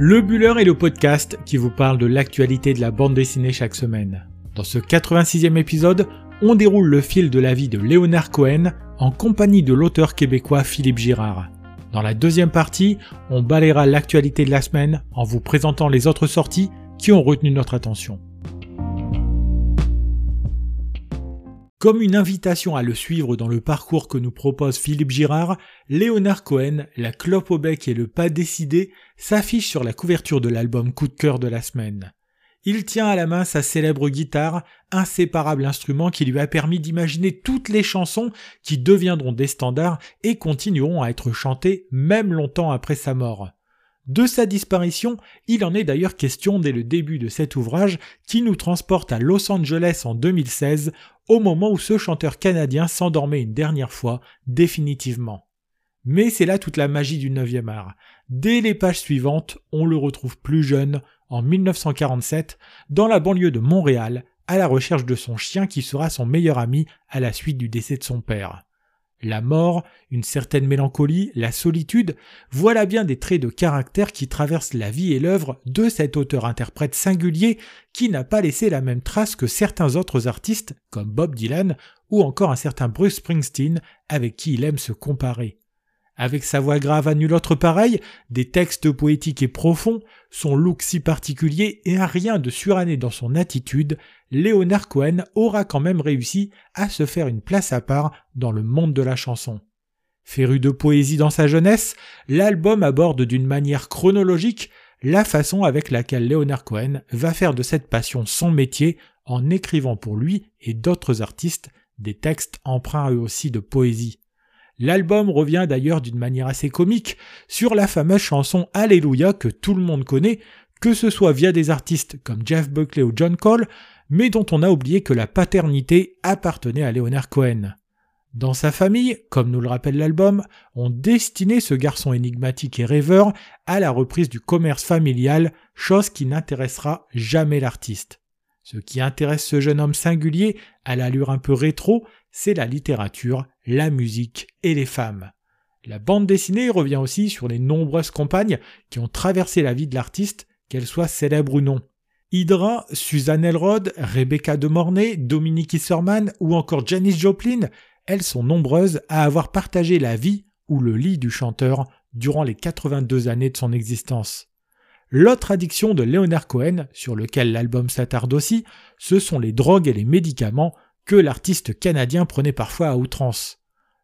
Le Buller est le podcast qui vous parle de l'actualité de la bande dessinée chaque semaine. Dans ce 86e épisode, on déroule le fil de la vie de Léonard Cohen en compagnie de l'auteur québécois Philippe Girard. Dans la deuxième partie, on balayera l'actualité de la semaine en vous présentant les autres sorties qui ont retenu notre attention. Comme une invitation à le suivre dans le parcours que nous propose Philippe Girard, Léonard Cohen, la clope au bec et le pas décidé s'affiche sur la couverture de l'album Coup de cœur de la semaine. Il tient à la main sa célèbre guitare, inséparable instrument qui lui a permis d'imaginer toutes les chansons qui deviendront des standards et continueront à être chantées même longtemps après sa mort. De sa disparition, il en est d'ailleurs question dès le début de cet ouvrage qui nous transporte à Los Angeles en 2016 au moment où ce chanteur canadien s'endormait une dernière fois définitivement. Mais c'est là toute la magie du 9e art. Dès les pages suivantes, on le retrouve plus jeune, en 1947, dans la banlieue de Montréal, à la recherche de son chien qui sera son meilleur ami à la suite du décès de son père. La mort, une certaine mélancolie, la solitude, voilà bien des traits de caractère qui traversent la vie et l'œuvre de cet auteur-interprète singulier qui n'a pas laissé la même trace que certains autres artistes comme Bob Dylan ou encore un certain Bruce Springsteen avec qui il aime se comparer. Avec sa voix grave à nul autre pareil, des textes poétiques et profonds, son look si particulier et un rien de suranné dans son attitude, Léonard Cohen aura quand même réussi à se faire une place à part dans le monde de la chanson. Féru de poésie dans sa jeunesse, l'album aborde d'une manière chronologique la façon avec laquelle Léonard Cohen va faire de cette passion son métier en écrivant pour lui et d'autres artistes des textes empreints eux aussi de poésie. L'album revient d'ailleurs d'une manière assez comique sur la fameuse chanson Alléluia que tout le monde connaît, que ce soit via des artistes comme Jeff Buckley ou John Cole, mais dont on a oublié que la paternité appartenait à Leonard Cohen. Dans sa famille, comme nous le rappelle l'album, on destinait ce garçon énigmatique et rêveur à la reprise du commerce familial, chose qui n'intéressera jamais l'artiste. Ce qui intéresse ce jeune homme singulier, à l'allure un peu rétro, c'est la littérature, la musique et les femmes. La bande dessinée revient aussi sur les nombreuses compagnes qui ont traversé la vie de l'artiste, qu'elles soient célèbres ou non. Hydra, Suzanne Elrod, Rebecca de Mornay, Dominique Isserman ou encore Janis Joplin, elles sont nombreuses à avoir partagé la vie ou le lit du chanteur durant les 82 années de son existence. L'autre addiction de Leonard Cohen, sur lequel l'album s'attarde aussi, ce sont les drogues et les médicaments que l'artiste canadien prenait parfois à outrance.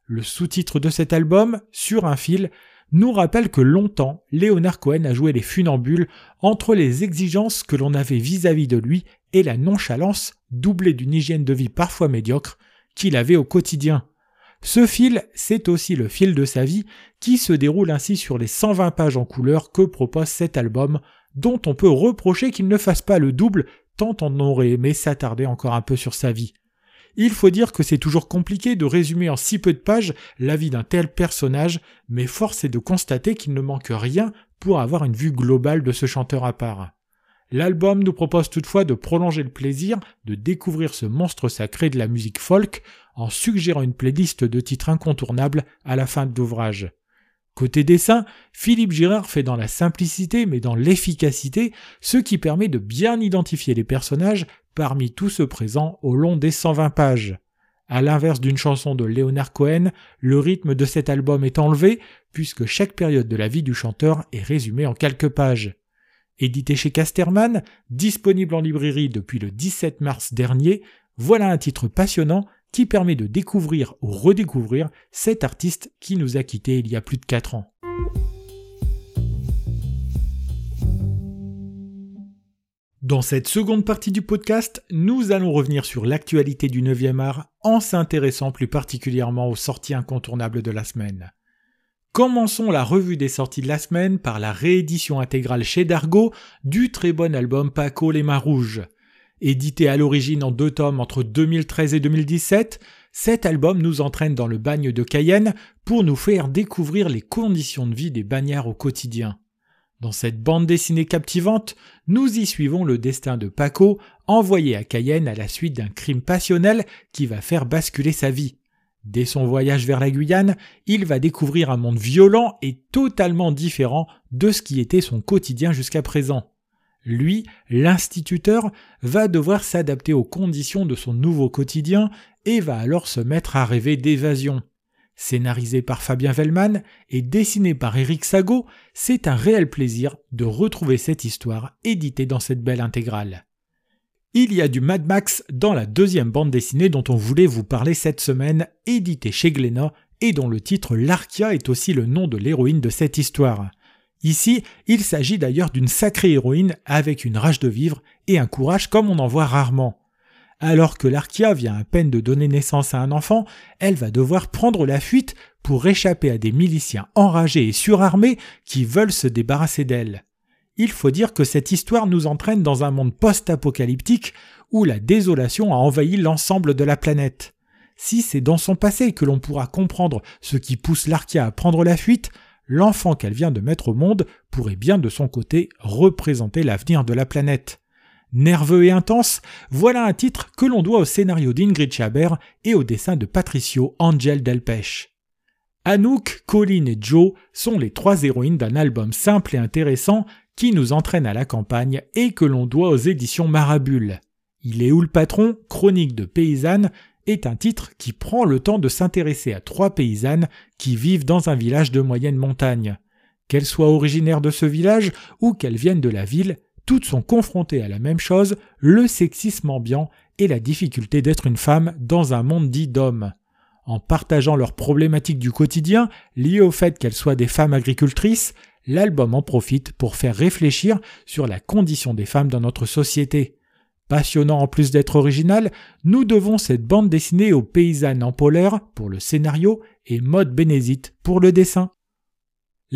Le sous-titre de cet album, Sur un fil, nous rappelle que longtemps, Léonard Cohen a joué les funambules entre les exigences que l'on avait vis-à-vis de lui et la nonchalance, doublée d'une hygiène de vie parfois médiocre, qu'il avait au quotidien. Ce fil, c'est aussi le fil de sa vie qui se déroule ainsi sur les 120 pages en couleur que propose cet album, dont on peut reprocher qu'il ne fasse pas le double tant on aurait aimé s'attarder encore un peu sur sa vie. Il faut dire que c'est toujours compliqué de résumer en si peu de pages la vie d'un tel personnage, mais force est de constater qu'il ne manque rien pour avoir une vue globale de ce chanteur à part. L'album nous propose toutefois de prolonger le plaisir de découvrir ce monstre sacré de la musique folk en suggérant une playlist de titres incontournables à la fin de l'ouvrage. Côté dessin, Philippe Girard fait dans la simplicité mais dans l'efficacité, ce qui permet de bien identifier les personnages parmi tous ceux présents au long des 120 pages. À l'inverse d'une chanson de Leonard Cohen, le rythme de cet album est enlevé puisque chaque période de la vie du chanteur est résumée en quelques pages. Édité chez Casterman, disponible en librairie depuis le 17 mars dernier, voilà un titre passionnant qui permet de découvrir ou redécouvrir cet artiste qui nous a quittés il y a plus de 4 ans. Dans cette seconde partie du podcast, nous allons revenir sur l'actualité du 9e art en s'intéressant plus particulièrement aux sorties incontournables de la semaine. Commençons la revue des sorties de la semaine par la réédition intégrale chez Dargo du très bon album Paco les Mains Rouges. Édité à l'origine en deux tomes entre 2013 et 2017, cet album nous entraîne dans le bagne de Cayenne pour nous faire découvrir les conditions de vie des bagnards au quotidien. Dans cette bande dessinée captivante, nous y suivons le destin de Paco, envoyé à Cayenne à la suite d'un crime passionnel qui va faire basculer sa vie. Dès son voyage vers la Guyane, il va découvrir un monde violent et totalement différent de ce qui était son quotidien jusqu'à présent. Lui, l'instituteur, va devoir s'adapter aux conditions de son nouveau quotidien et va alors se mettre à rêver d'évasion. Scénarisé par Fabien Vellman et dessiné par Eric Sago, c'est un réel plaisir de retrouver cette histoire éditée dans cette belle intégrale. Il y a du Mad Max dans la deuxième bande dessinée dont on voulait vous parler cette semaine, éditée chez Glénat et dont le titre L'Archia est aussi le nom de l'héroïne de cette histoire. Ici, il s'agit d'ailleurs d'une sacrée héroïne avec une rage de vivre et un courage comme on en voit rarement. Alors que l'Archia vient à peine de donner naissance à un enfant, elle va devoir prendre la fuite pour échapper à des miliciens enragés et surarmés qui veulent se débarrasser d'elle il faut dire que cette histoire nous entraîne dans un monde post-apocalyptique où la désolation a envahi l'ensemble de la planète. Si c'est dans son passé que l'on pourra comprendre ce qui pousse l'Arkia à prendre la fuite, l'enfant qu'elle vient de mettre au monde pourrait bien de son côté représenter l'avenir de la planète. Nerveux et intense, voilà un titre que l'on doit au scénario d'Ingrid Chabert et au dessin de Patricio Angel Delpech. Anouk, Colin et Joe sont les trois héroïnes d'un album simple et intéressant qui nous entraîne à la campagne et que l'on doit aux éditions Marabule. Il est où le patron, chronique de paysanne, est un titre qui prend le temps de s'intéresser à trois paysannes qui vivent dans un village de moyenne montagne. Qu'elles soient originaires de ce village ou qu'elles viennent de la ville, toutes sont confrontées à la même chose, le sexisme ambiant et la difficulté d'être une femme dans un monde dit d'hommes. En partageant leurs problématiques du quotidien, liées au fait qu'elles soient des femmes agricultrices, l'album en profite pour faire réfléchir sur la condition des femmes dans notre société. Passionnant en plus d'être original, nous devons cette bande dessinée aux paysannes en polaire pour le scénario et Maud Bénézite pour le dessin.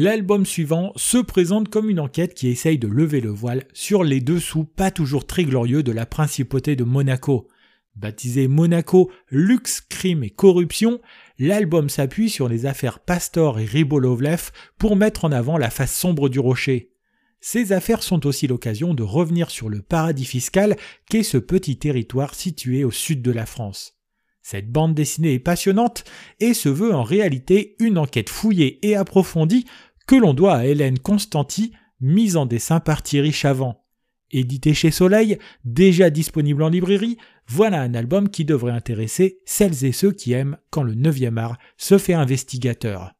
L'album suivant se présente comme une enquête qui essaye de lever le voile sur les dessous pas toujours très glorieux de la principauté de Monaco. Baptisé Monaco, luxe, crime et corruption, l'album s'appuie sur les affaires Pastor et Ribolovlev pour mettre en avant la face sombre du rocher. Ces affaires sont aussi l'occasion de revenir sur le paradis fiscal qu'est ce petit territoire situé au sud de la France. Cette bande dessinée est passionnante et se veut en réalité une enquête fouillée et approfondie que l'on doit à Hélène Constanti, mise en dessin par Thierry Chavant. Édité chez Soleil, déjà disponible en librairie, voilà un album qui devrait intéresser celles et ceux qui aiment quand le 9e art se fait investigateur.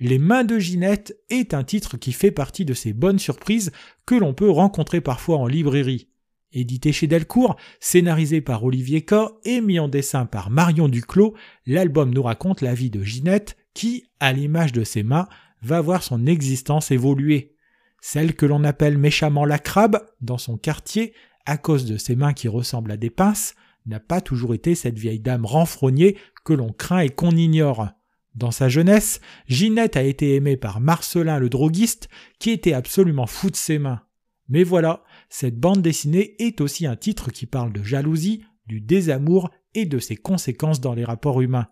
Les mains de Ginette est un titre qui fait partie de ces bonnes surprises que l'on peut rencontrer parfois en librairie. Édité chez Delcourt, scénarisé par Olivier K et mis en dessin par Marion Duclos, l'album nous raconte la vie de Ginette qui, à l'image de ses mains, va voir son existence évoluer. Celle que l'on appelle méchamment la crabe dans son quartier à cause de ses mains qui ressemblent à des pinces, n'a pas toujours été cette vieille dame renfrognée que l'on craint et qu'on ignore. Dans sa jeunesse, Ginette a été aimée par Marcelin le droguiste, qui était absolument fou de ses mains. Mais voilà, cette bande dessinée est aussi un titre qui parle de jalousie, du désamour et de ses conséquences dans les rapports humains.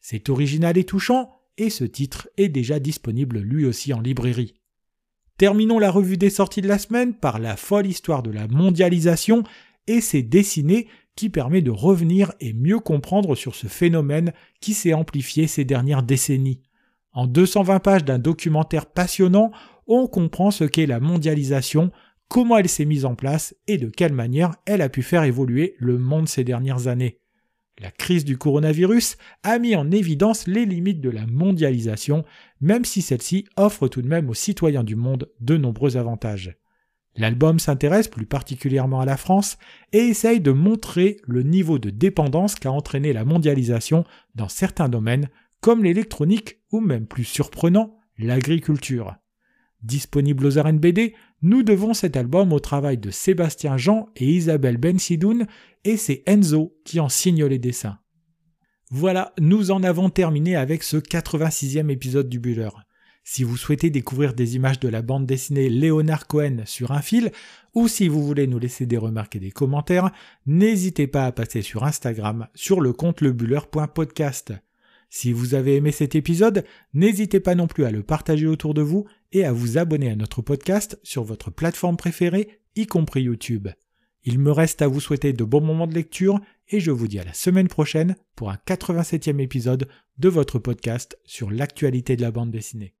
C'est original et touchant, et ce titre est déjà disponible lui aussi en librairie. Terminons la revue des sorties de la semaine par la folle histoire de la mondialisation et ses dessinées qui permet de revenir et mieux comprendre sur ce phénomène qui s'est amplifié ces dernières décennies. En 220 pages d'un documentaire passionnant, on comprend ce qu'est la mondialisation, comment elle s'est mise en place et de quelle manière elle a pu faire évoluer le monde ces dernières années. La crise du coronavirus a mis en évidence les limites de la mondialisation, même si celle-ci offre tout de même aux citoyens du monde de nombreux avantages. L'album s'intéresse plus particulièrement à la France et essaye de montrer le niveau de dépendance qu'a entraîné la mondialisation dans certains domaines comme l'électronique ou même plus surprenant, l'agriculture. Disponible aux RNBD, nous devons cet album au travail de Sébastien Jean et Isabelle Bensidoun, et c'est Enzo qui en signe les dessins. Voilà, nous en avons terminé avec ce 86e épisode du Buller. Si vous souhaitez découvrir des images de la bande dessinée Léonard Cohen sur un fil, ou si vous voulez nous laisser des remarques et des commentaires, n'hésitez pas à passer sur Instagram sur le compte lebuller.podcast. Si vous avez aimé cet épisode, n'hésitez pas non plus à le partager autour de vous et à vous abonner à notre podcast sur votre plateforme préférée, y compris YouTube. Il me reste à vous souhaiter de bons moments de lecture et je vous dis à la semaine prochaine pour un 87e épisode de votre podcast sur l'actualité de la bande dessinée.